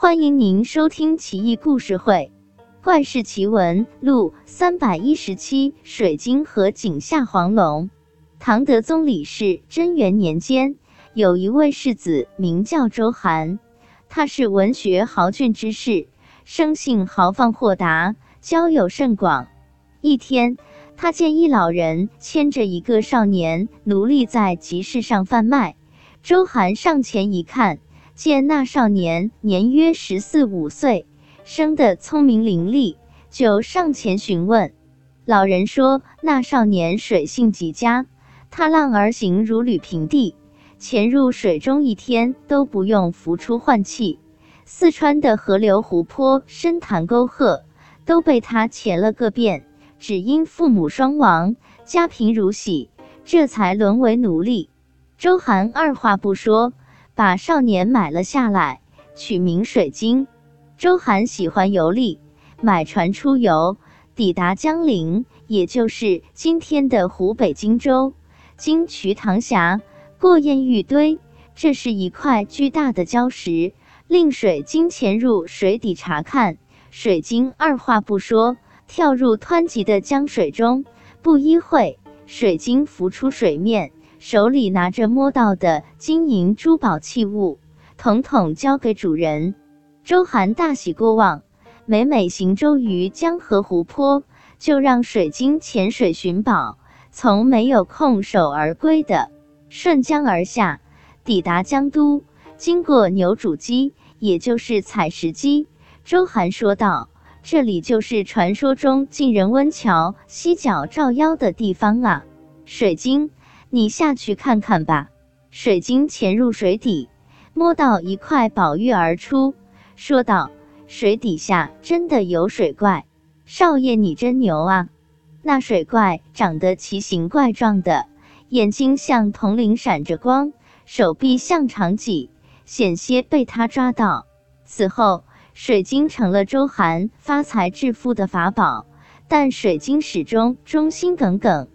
欢迎您收听《奇异故事会·怪事奇闻录》三百一十七：水晶和井下黄龙。唐德宗李氏贞元年间，有一位世子名叫周涵，他是文学豪俊之士，生性豪放豁达，交友甚广。一天，他见一老人牵着一个少年奴隶在集市上贩卖。周涵上前一看，见那少年年约十四五岁，生得聪明伶俐，就上前询问。老人说：“那少年水性极佳，踏浪而行如履平地，潜入水中一天都不用浮出换气。四川的河流、湖泊、深潭、沟壑都被他潜了个遍。”只因父母双亡，家贫如洗，这才沦为奴隶。周涵二话不说，把少年买了下来，取名水晶。周涵喜欢游历，买船出游，抵达江陵，也就是今天的湖北荆州，经瞿塘峡，过堰峪堆，这是一块巨大的礁石，令水晶潜入水底查看。水晶二话不说。跳入湍急的江水中，不一会，水晶浮出水面，手里拿着摸到的金银珠宝器物，统统交给主人。周涵大喜过望，每每行舟于江河湖泊，就让水晶潜水寻宝，从没有空手而归的。顺江而下，抵达江都，经过牛渚矶，也就是采石矶，周涵说道。这里就是传说中晋人温峤犀角照妖的地方啊！水晶，你下去看看吧。水晶潜入水底，摸到一块宝玉而出，说道：“水底下真的有水怪，少爷你真牛啊！”那水怪长得奇形怪状的，眼睛像铜铃闪着光，手臂像长戟，险些被他抓到。此后。水晶成了周涵发财致富的法宝，但水晶始终忠心耿耿，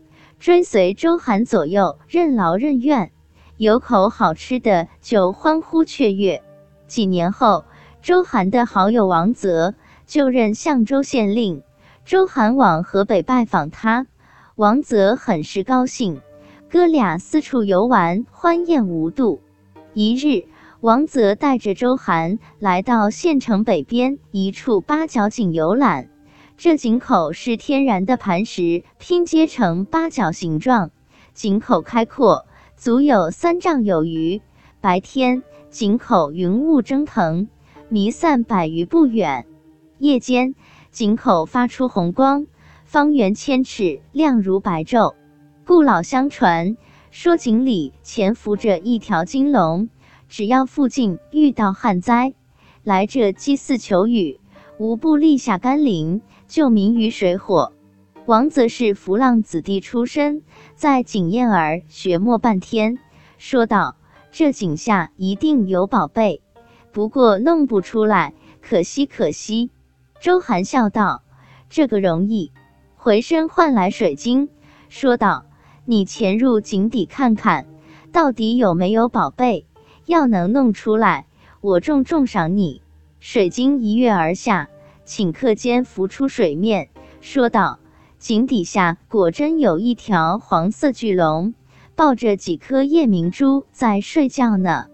追随周韩左右，任劳任怨，有口好吃的就欢呼雀跃。几年后，周韩的好友王泽就任相州县令，周涵往河北拜访他，王泽很是高兴，哥俩四处游玩，欢宴无度。一日。王泽带着周涵来到县城北边一处八角井游览。这井口是天然的磐石拼接成八角形状，井口开阔，足有三丈有余。白天，井口云雾蒸腾，弥散百余步远；夜间，井口发出红光，方圆千尺，亮如白昼。故老相传说，井里潜伏着一条金龙。只要附近遇到旱灾，来这祭祀求雨，无不立下甘霖，救民于水火。王则是浮浪子弟出身，在井堰儿学墨半天，说道：“这井下一定有宝贝，不过弄不出来，可惜可惜。”周涵笑道：“这个容易，回身换来水晶，说道：‘你潜入井底看看，到底有没有宝贝。’”要能弄出来，我重重赏你。水晶一跃而下，顷刻间浮出水面，说道：“井底下果真有一条黄色巨龙，抱着几颗夜明珠在睡觉呢。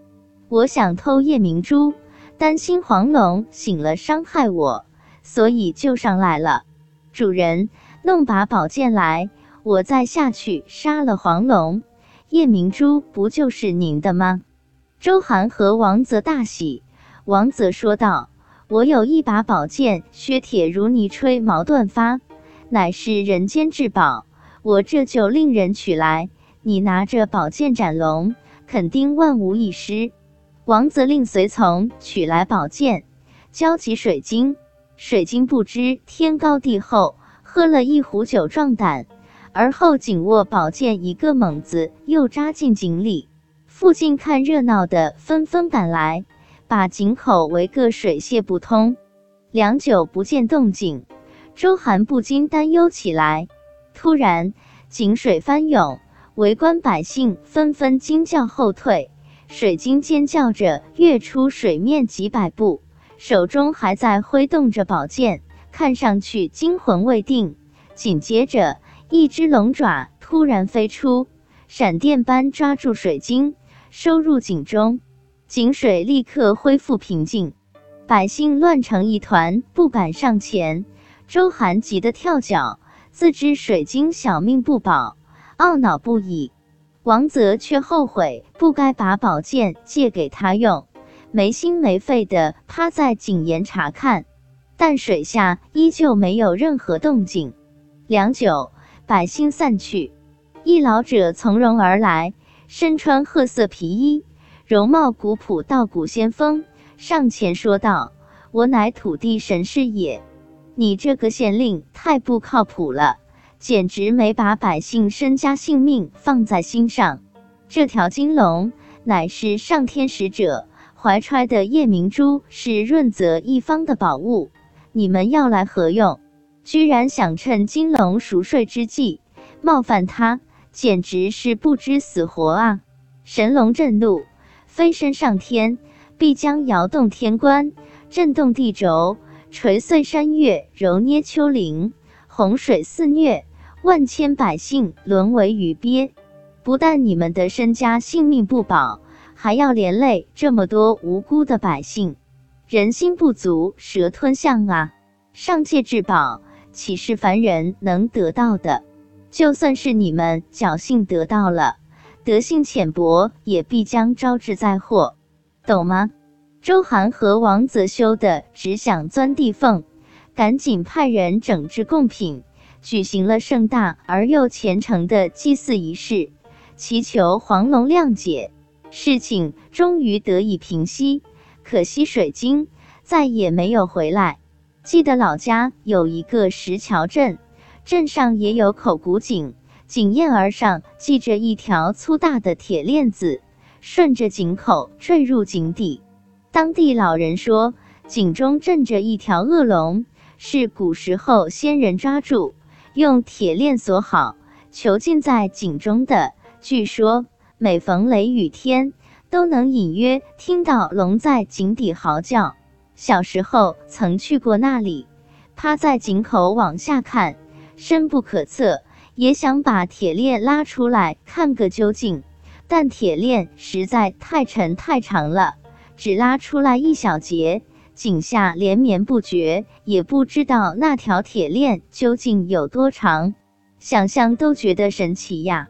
我想偷夜明珠，担心黄龙醒了伤害我，所以救上来了。主人，弄把宝剑来，我再下去杀了黄龙，夜明珠不就是您的吗？”周涵和王泽大喜，王泽说道：“我有一把宝剑，削铁如泥，吹毛断发，乃是人间至宝。我这就令人取来，你拿着宝剑斩龙，肯定万无一失。”王泽令随从取来宝剑，交给水晶。水晶不知天高地厚，喝了一壶酒壮胆，而后紧握宝剑，一个猛子又扎进井里。附近看热闹的纷纷赶来，把井口围个水泄不通。良久不见动静，周涵不禁担忧起来。突然，井水翻涌，围观百姓纷纷惊叫后退。水晶尖叫着跃出水面几百步，手中还在挥动着宝剑，看上去惊魂未定。紧接着，一只龙爪突然飞出，闪电般抓住水晶，收入井中。井水立刻恢复平静，百姓乱成一团，不敢上前。周涵急得跳脚，自知水晶小命不保，懊恼不已。王泽却后悔不该把宝剑借给他用，没心没肺的趴在井沿查看，但水下依旧没有任何动静。良久，百姓散去，一老者从容而来，身穿褐色皮衣。容貌古朴，道骨仙风，上前说道：“我乃土地神是也，你这个县令太不靠谱了，简直没把百姓身家性命放在心上。这条金龙乃是上天使者怀揣的夜明珠，是润泽一方的宝物，你们要来何用？居然想趁金龙熟睡之际冒犯他，简直是不知死活啊！”神龙震怒。飞身上天，必将摇动天关，震动地轴，捶碎山岳，揉捏丘陵，洪水肆虐，万千百姓沦为鱼鳖。不但你们的身家性命不保，还要连累这么多无辜的百姓。人心不足蛇吞象啊！上界至宝，岂是凡人能得到的？就算是你们侥幸得到了。德性浅薄，也必将招致灾祸，懂吗？周涵和王泽修的只想钻地缝，赶紧派人整治贡品，举行了盛大而又虔诚的祭祀仪式，祈求黄龙谅解。事情终于得以平息，可惜水晶再也没有回来。记得老家有一个石桥镇，镇上也有口古井。井沿儿上系着一条粗大的铁链子，顺着井口坠入井底。当地老人说，井中镇着一条恶龙，是古时候先人抓住，用铁链锁好，囚禁在井中的。据说每逢雷雨天，都能隐约听到龙在井底嚎叫。小时候曾去过那里，趴在井口往下看，深不可测。也想把铁链拉出来看个究竟，但铁链实在太沉太长了，只拉出来一小节，井下连绵不绝，也不知道那条铁链究竟有多长，想象都觉得神奇呀。